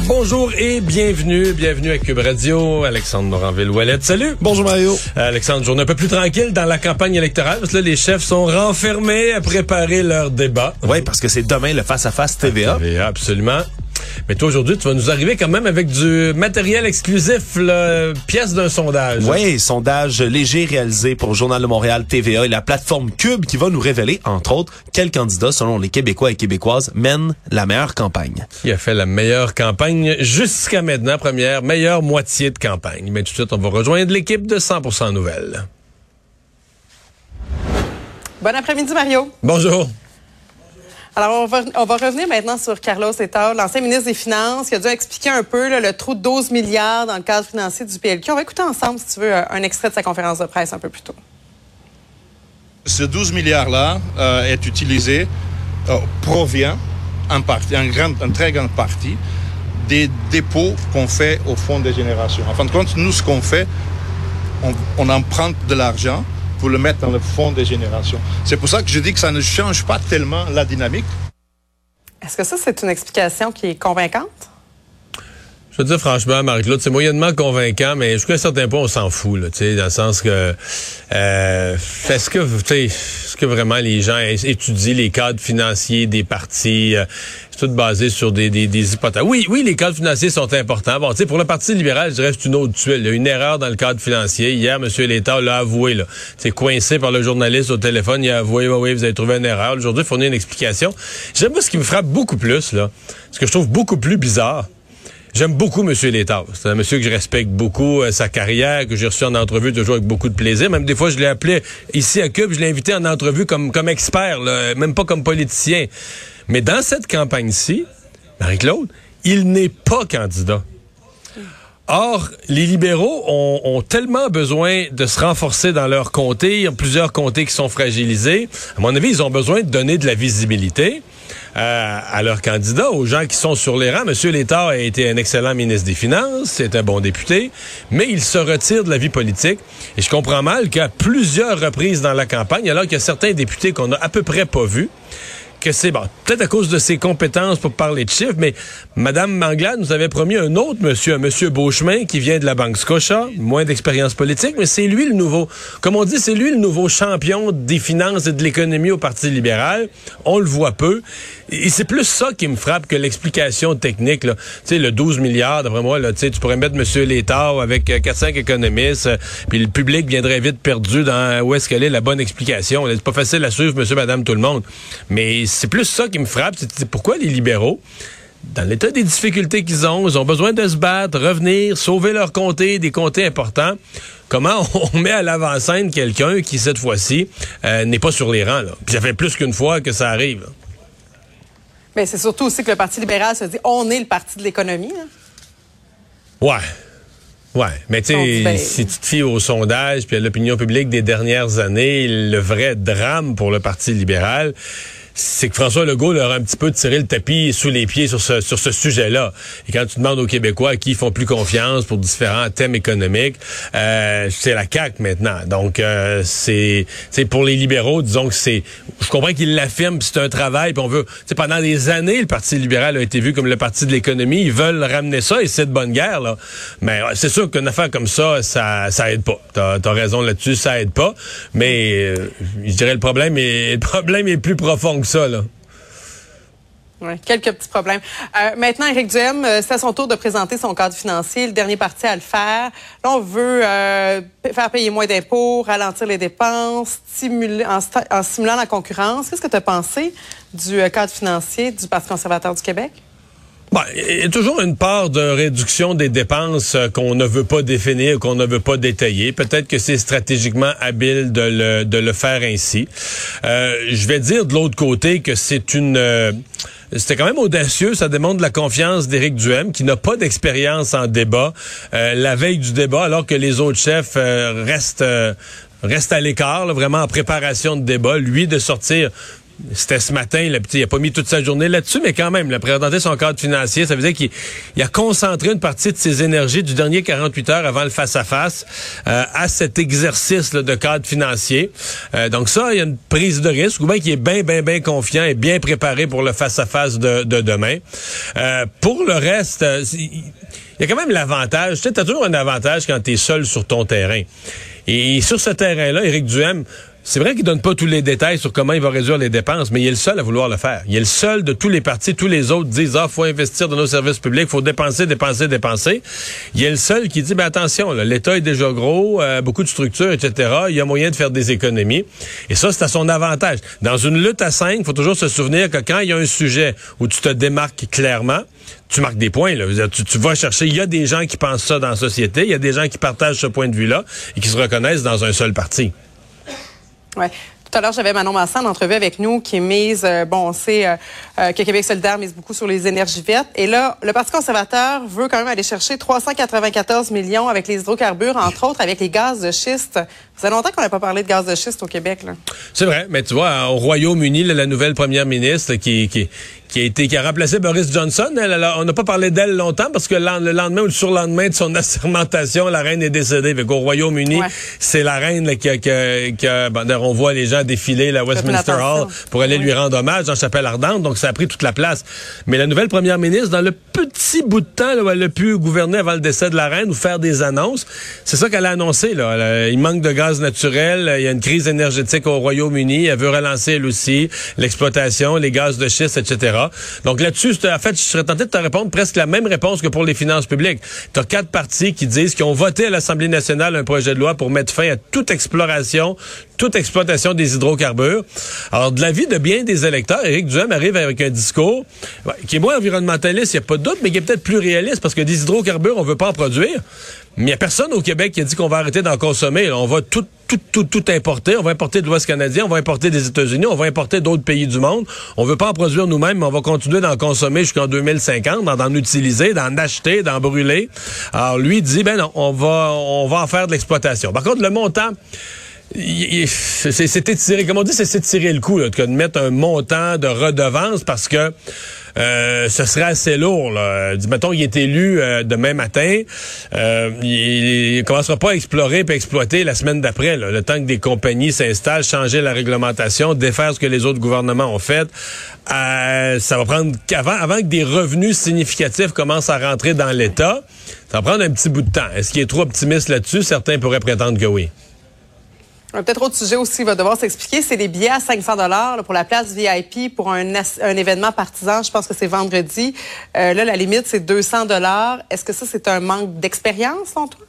Bonjour et bienvenue, bienvenue à Cube Radio. Alexandre Moranville-Ouellette, salut. Bonjour Mario. Alexandre, journée un peu plus tranquille dans la campagne électorale parce que là, les chefs sont renfermés à préparer leur débat. Oui, parce que c'est demain le face-à-face TVA. TVA, absolument. Mais toi, aujourd'hui, tu vas nous arriver quand même avec du matériel exclusif, là, pièce d'un sondage. Oui, sondage léger réalisé pour le Journal de Montréal, TVA et la plateforme Cube qui va nous révéler, entre autres, quels candidats, selon les Québécois et Québécoises, mènent la meilleure campagne. Qui a fait la meilleure campagne jusqu'à maintenant, première, meilleure moitié de campagne. Mais tout de suite, on va rejoindre l'équipe de 100% Nouvelles. Bon après-midi, Mario. Bonjour. Alors, on va, revenir maintenant sur Carlos Etal, l'ancien ministre des Finances, qui a dû expliquer un peu le trou de 12 milliards dans le cadre financier du PLQ. On va écouter ensemble, si tu veux, un extrait de sa conférence de presse un peu plus tôt. Ce 12 milliards-là euh, est utilisé, euh, provient en, partie, en, très grande partie des dépôts qu'on fait au Fonds des générations. En fin de compte, nous, ce qu'on fait, on emprunte de l'argent pour le mettre dans le fonds des générations. C'est pour ça que je dis que ça ne change pas tellement la dynamique. Est-ce que ça, c'est une explication qui est convaincante? Je veux dire franchement, Marie-Claude, c'est moyennement convaincant, mais jusqu'à un certain point, on s'en fout, là, dans le sens que euh, est-ce que est-ce que vraiment les gens étudient les cadres financiers des partis? Euh, c'est tout basé sur des, des, des, hypothèses. Oui, oui, les cadres financiers sont importants. Bon, pour le Parti libéral, je dirais c'est une autre tuile. Il y a une erreur dans le cadre financier. Hier, M. Létard l'a avoué, là. C'est coincé par le journaliste au téléphone. Il a avoué, oui, oui, vous avez trouvé une erreur. Aujourd'hui, il fournit une explication. J'aime pas ce qui me frappe beaucoup plus, là. Ce que je trouve beaucoup plus bizarre. J'aime beaucoup M. Létard. C'est un monsieur que je respecte beaucoup, euh, sa carrière, que j'ai reçu en entrevue toujours avec beaucoup de plaisir. Même des fois, je l'ai appelé ici à Cube, je l'ai invité en entrevue comme, comme expert, là, même pas comme politicien. Mais dans cette campagne-ci, Marie-Claude, il n'est pas candidat. Or, les libéraux ont, ont, tellement besoin de se renforcer dans leur comté. Il y a plusieurs comtés qui sont fragilisés. À mon avis, ils ont besoin de donner de la visibilité euh, à leurs candidats, aux gens qui sont sur les rangs. Monsieur Létard a été un excellent ministre des Finances, c'est un bon député, mais il se retire de la vie politique. Et je comprends mal qu'à plusieurs reprises dans la campagne, alors qu'il y a certains députés qu'on a à peu près pas vus, que c'est bon, peut-être à cause de ses compétences pour parler de chiffres, mais Madame Manglade nous avait promis un autre monsieur, un monsieur Beauchemin qui vient de la Banque Scotia, moins d'expérience politique, mais c'est lui le nouveau, comme on dit, c'est lui le nouveau champion des finances et de l'économie au Parti libéral. On le voit peu. Et c'est plus ça qui me frappe que l'explication technique. Tu sais, le 12 milliards, d'après moi, là, tu pourrais mettre M. Létard avec 4-5 économistes, euh, puis le public viendrait vite perdu dans où est-ce qu'elle est la bonne explication. C'est pas facile à suivre, monsieur, madame, tout le monde. Mais c'est plus ça qui me frappe. C'est pourquoi les libéraux, dans l'état des difficultés qu'ils ont, ils ont besoin de se battre, revenir, sauver leur comté, des comtés importants. Comment on met à l'avant-scène quelqu'un qui, cette fois-ci, euh, n'est pas sur les rangs? Là? Puis ça fait plus qu'une fois que ça arrive. Là. Mais c'est surtout aussi que le Parti libéral se dit on est le parti de l'économie. Ouais. Ouais, mais tu sais, ben... si tu te fies au sondage puis à l'opinion publique des dernières années, le vrai drame pour le Parti libéral, c'est que François Legault leur a un petit peu tiré le tapis sous les pieds sur ce, sur ce sujet-là. Et quand tu demandes aux Québécois à qui ils font plus confiance pour différents thèmes économiques, euh, c'est la CAQ maintenant. Donc, euh, c'est pour les libéraux, disons que c'est... Je comprends qu'ils l'affirment, c'est un travail, puis on veut... Pendant des années, le Parti libéral a été vu comme le parti de l'économie. Ils veulent ramener ça, et c'est de bonne guerre, là. Mais c'est sûr qu'une affaire comme ça, ça, ça aide pas. T'as as raison là-dessus, ça aide pas. Mais euh, je dirais le problème est, le problème est plus profond ça, là. Quelques petits problèmes. Euh, maintenant, Éric Duhem, euh, c'est à son tour de présenter son cadre financier, le dernier parti à le faire. Là, on veut euh, faire payer moins d'impôts, ralentir les dépenses, stimuler, en stimulant la concurrence. Qu'est-ce que tu as pensé du cadre financier du Parti conservateur du Québec? Bon, il y a toujours une part de réduction des dépenses qu'on ne veut pas définir, qu'on ne veut pas détailler. Peut-être que c'est stratégiquement habile de le, faire ainsi. Euh, je vais dire de l'autre côté que c'est une... Euh, c'était quand même audacieux. Ça démontre la confiance d'Éric Duhem, qui n'a pas d'expérience en débat. Euh, la veille du débat, alors que les autres chefs restent reste à l'écart, vraiment en préparation de débat. Lui, de sortir c'était ce matin, il n'a pas mis toute sa journée là-dessus, mais quand même, il a présenté son cadre financier. Ça veut dire qu'il a concentré une partie de ses énergies du dernier 48 heures avant le face-à-face euh, à cet exercice de cadre financier. Euh, donc ça, il y a une prise de risque, ou bien qui est bien, bien, bien confiant et bien préparé pour le face-à-face de, demain. Euh, pour le reste, il y a quand même l'avantage. Tu sais, as toujours un avantage quand tu es seul sur ton terrain. Et sur ce terrain-là, Éric Duhem c'est vrai qu'il donne pas tous les détails sur comment il va réduire les dépenses, mais il est le seul à vouloir le faire. Il est le seul de tous les partis, tous les autres disent ah faut investir dans nos services publics, faut dépenser, dépenser, dépenser. Il est le seul qui dit ben attention, l'État est déjà gros, euh, beaucoup de structures, etc. Il y a moyen de faire des économies. Et ça c'est à son avantage. Dans une lutte à cinq, faut toujours se souvenir que quand il y a un sujet où tu te démarques clairement, tu marques des points. Là. Tu, tu vas chercher. Il y a des gens qui pensent ça dans la société. Il y a des gens qui partagent ce point de vue-là et qui se reconnaissent dans un seul parti. Ouais. Tout à l'heure, j'avais Manon Masson en entrevue avec nous qui mise, euh, bon, on sait euh, euh, que Québec solidaire mise beaucoup sur les énergies vertes. Et là, le Parti conservateur veut quand même aller chercher 394 millions avec les hydrocarbures, entre autres avec les gaz de schiste. Ça fait longtemps qu'on n'a pas parlé de gaz de schiste au Québec. C'est vrai, mais tu vois, au Royaume-Uni, la nouvelle première ministre qui, qui, qui a été qui a remplacé Boris Johnson. on n'a pas parlé d'elle longtemps parce que le lendemain ou le surlendemain de son assermentation, la reine est décédée. Au Royaume-Uni, c'est la reine qui a, qui on voit les gens défiler la Westminster Hall pour aller lui rendre hommage dans Chapelle Ardente. Donc ça a pris toute la place. Mais la nouvelle première ministre, dans le petit bout de temps où elle a pu gouverner avant le décès de la reine ou faire des annonces, c'est ça qu'elle a annoncé. Là. il manque de gaz naturel, il y a une crise énergétique au Royaume-Uni. Elle veut relancer elle aussi l'exploitation, les gaz de schiste, etc. Donc là-dessus, en fait, je serais tenté de te répondre presque la même réponse que pour les finances publiques. Tu as quatre partis qui disent qu'ils ont voté à l'Assemblée nationale un projet de loi pour mettre fin à toute exploration, toute exploitation des hydrocarbures. Alors, de l'avis de bien des électeurs, Éric Duhem arrive avec un discours qui est moins environnementaliste, il n'y a pas de doute, mais qui est peut-être plus réaliste parce que des hydrocarbures, on veut pas en produire. Mais il n'y a personne au Québec qui a dit qu'on va arrêter d'en consommer. on va tout, tout, tout, tout importer. On va importer de l'Ouest canadien, on va importer des États-Unis, on va importer d'autres pays du monde. On veut pas en produire nous-mêmes, mais on va continuer d'en consommer jusqu'en 2050, d'en utiliser, d'en acheter, d'en brûler. Alors lui dit, ben non, on va, on va en faire de l'exploitation. Par contre, le montant c'est étiré, comme on dit, c'est tirer le coup là, de mettre un montant de redevance parce que euh, ce serait assez lourd. Là. Mettons, il est élu euh, demain matin, euh, il, ne commencera pas à explorer et exploiter la semaine d'après. Le temps que des compagnies s'installent, changer la réglementation, défaire ce que les autres gouvernements ont fait. ça va prendre avant, avant que des revenus significatifs commencent à rentrer dans l'État. Ça va prendre un petit bout de temps. Est-ce qu'il est trop optimiste là-dessus? Certains pourraient prétendre que oui. Peut-être autre sujet aussi, va devoir s'expliquer, c'est les billets à 500 dollars pour la place VIP pour un, un, événement partisan. Je pense que c'est vendredi. Euh, là, la limite, c'est 200 dollars. Est-ce que ça, c'est un manque d'expérience, en toi?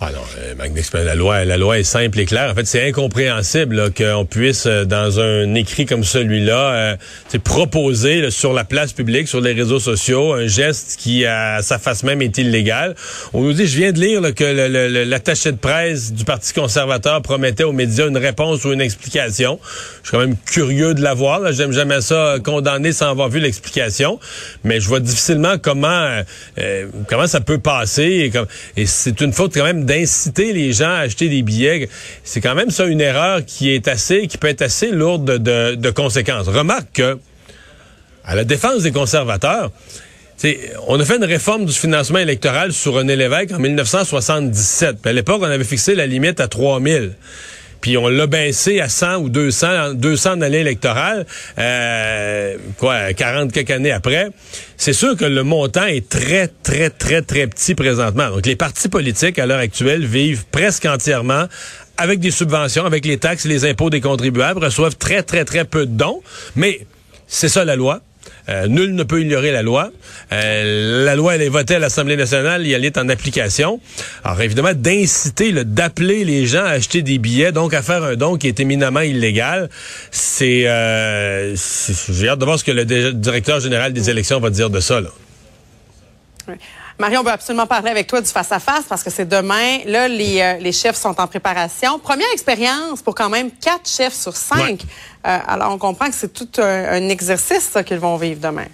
Ah non, euh, la loi, la loi est simple et claire. En fait, c'est incompréhensible qu'on puisse, euh, dans un écrit comme celui-là, euh, proposer sur la place publique, sur les réseaux sociaux, un geste qui, à sa face même, est illégal. On nous dit, je viens de lire que l'attaché de presse du Parti conservateur promettait aux médias une réponse ou une explication. Je suis quand même curieux de la voir. J'aime jamais ça condamner sans avoir vu l'explication, mais je vois difficilement comment comment ça peut passer. Et, et c'est une faute quand même d'inciter les gens à acheter des billets, c'est quand même ça une erreur qui est assez, qui peut être assez lourde de, conséquences. Remarque que, à la défense des conservateurs, on a fait une réforme du financement électoral sur René Lévesque en 1977. à l'époque, on avait fixé la limite à 3000 puis on l'a baissé à 100 ou 200, 200 en année électorale, euh, quoi, 40 quelques années après. C'est sûr que le montant est très, très, très, très petit présentement. Donc, les partis politiques, à l'heure actuelle, vivent presque entièrement avec des subventions, avec les taxes et les impôts des contribuables, reçoivent très, très, très peu de dons. Mais c'est ça la loi. Euh, nul ne peut ignorer la loi. Euh, la loi, elle est votée à l'Assemblée nationale et elle est en application. Alors évidemment, d'inciter, d'appeler les gens à acheter des billets, donc à faire un don qui est éminemment illégal, c'est... Euh, J'ai hâte de voir ce que le directeur général des élections va dire de ça. Là. Marion, on veut absolument parler avec toi du face-à-face parce que c'est demain. Là, les, euh, les, chefs sont en préparation. Première expérience pour quand même quatre chefs sur cinq. Euh, alors, on comprend que c'est tout un, exercice qu'ils vont vivre demain.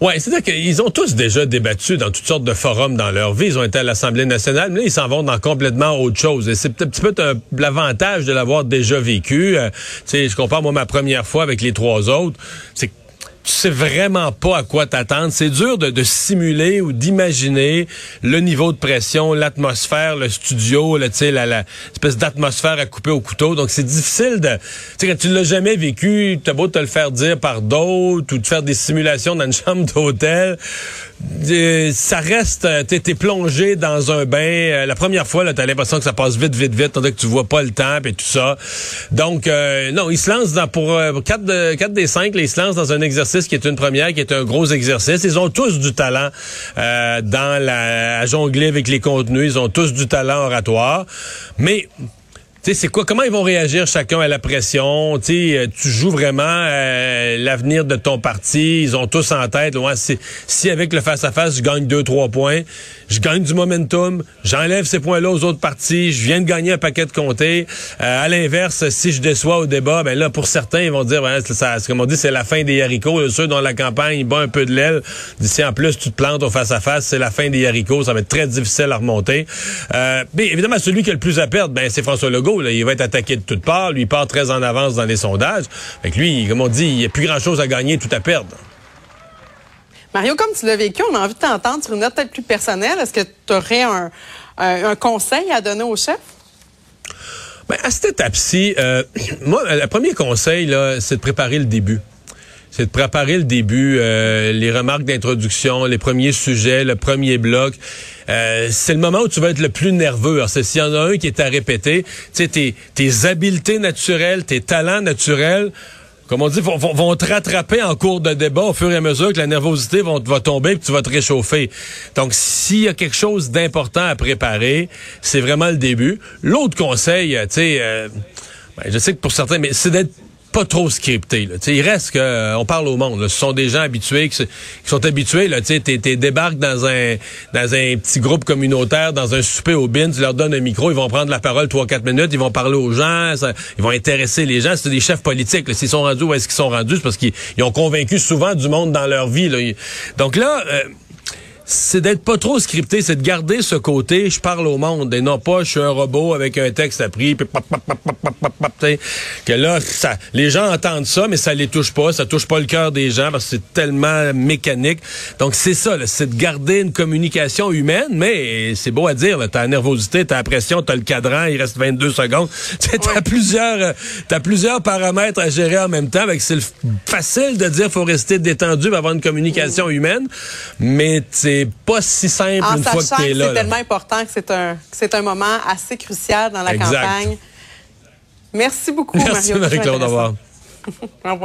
Oui, c'est-à-dire qu'ils ont tous déjà débattu dans toutes sortes de forums dans leur vie. Ils ont été à l'Assemblée nationale, mais là, ils s'en vont dans complètement autre chose. Et c'est un petit peu l'avantage de l'avoir déjà vécu. Euh, tu sais, je compare, moi, ma première fois avec les trois autres. C'est tu sais vraiment pas à quoi t'attendre. C'est dur de, de, simuler ou d'imaginer le niveau de pression, l'atmosphère, le studio, tu sais, la, la, espèce d'atmosphère à couper au couteau. Donc c'est difficile de, tu sais, quand tu l'as jamais vécu, t'as beau te le faire dire par d'autres ou de faire des simulations dans une chambre d'hôtel. Euh, ça reste, euh, t'es plongé dans un bain. Euh, la première fois, t'as l'impression que ça passe vite, vite, vite, tandis que tu vois pas le temps et tout ça. Donc, non, ils se lancent dans, pour quatre, de, quatre des cinq, là, ils se lancent dans un exercice qui est une première, qui est un gros exercice. Ils ont tous du talent dans la à jongler avec les contenus. Ils ont tous du talent oratoire, mais c'est quoi Comment ils vont réagir chacun à la pression? Sais, euh, Tu joues vraiment euh, l'avenir de ton parti. Ils ont tous en tête. Si, avec le face à face, je gagne deux trois points, je gagne du momentum, j'enlève ces points-là aux autres partis, je viens de gagner un paquet de comtés. Euh, à l'inverse, si je déçois au débat, ben là pour certains, ils vont dire, ouais, ça, comme on dit, c'est la fin des haricots. Ceux dont la campagne bat un peu de l'aile, d'ici en plus tu te plantes au face à face, c'est la fin des haricots. Ça va être très difficile à remonter. mais évidemment, celui qui a le plus à perdre, ben c'est François Legault il va être attaqué de toutes parts. Lui, il part très en avance dans les sondages. Fait lui, comme on dit, il n'y a plus grand-chose à gagner, tout à perdre. Mario, comme tu l'as vécu, on a envie de t'entendre sur une note peut-être plus personnelle. Est-ce que tu aurais un, conseil à donner au chef? Ben, à cette étape-ci, euh, moi, le premier conseil, c'est de préparer le début c'est de préparer le début, euh, les remarques d'introduction, les premiers sujets, le premier bloc. Euh, c'est le moment où tu vas être le plus nerveux. Alors, s'il y en a un qui est à répéter, tu tes, tes habiletés naturelles, tes talents naturels, comme on dit, vont, vont, te rattraper en cours de débat au fur et à mesure que la nervosité va, va tomber et tu vas te réchauffer. Donc, s'il y a quelque chose d'important à préparer, c'est vraiment le début. L'autre conseil, tu sais, euh, ben, je sais que pour certains, mais c'est d'être pas trop scripté. Là. il reste que euh, on parle au monde. Ce sont des gens habitués qui, sont habitués. Tu es, débarques dans un dans un petit groupe communautaire, dans un souper au bin, tu leur donnes un micro, ils vont prendre la parole trois quatre minutes, ils vont parler aux gens, ils vont intéresser les gens. C'est des chefs politiques. S'ils sont rendus où est-ce qu'ils sont rendus, c'est parce qu'ils ont convaincu souvent du monde dans leur vie. Là. Donc là. Euh, c'est d'être pas trop scripté, c'est de garder ce côté je parle au monde et non pas je suis un robot avec un texte appris puis que là ça les gens entendent ça mais ça les touche pas, ça touche pas le cœur des gens parce que c'est tellement mécanique. Donc c'est ça, c'est de garder une communication humaine mais c'est beau à dire t'as la nervosité, t'as la pression, t'as le cadran, il reste 22 secondes. T'as plusieurs t'as plusieurs paramètres à gérer en même temps c'est facile de dire faut rester détendu pour avoir une communication humaine mais c'est c'est pas si simple en une fois que tu es là. C'est tellement important que c'est un, c'est un moment assez crucial dans la campagne. Merci beaucoup, Merci, Marie-Claude. Au revoir. Au revoir.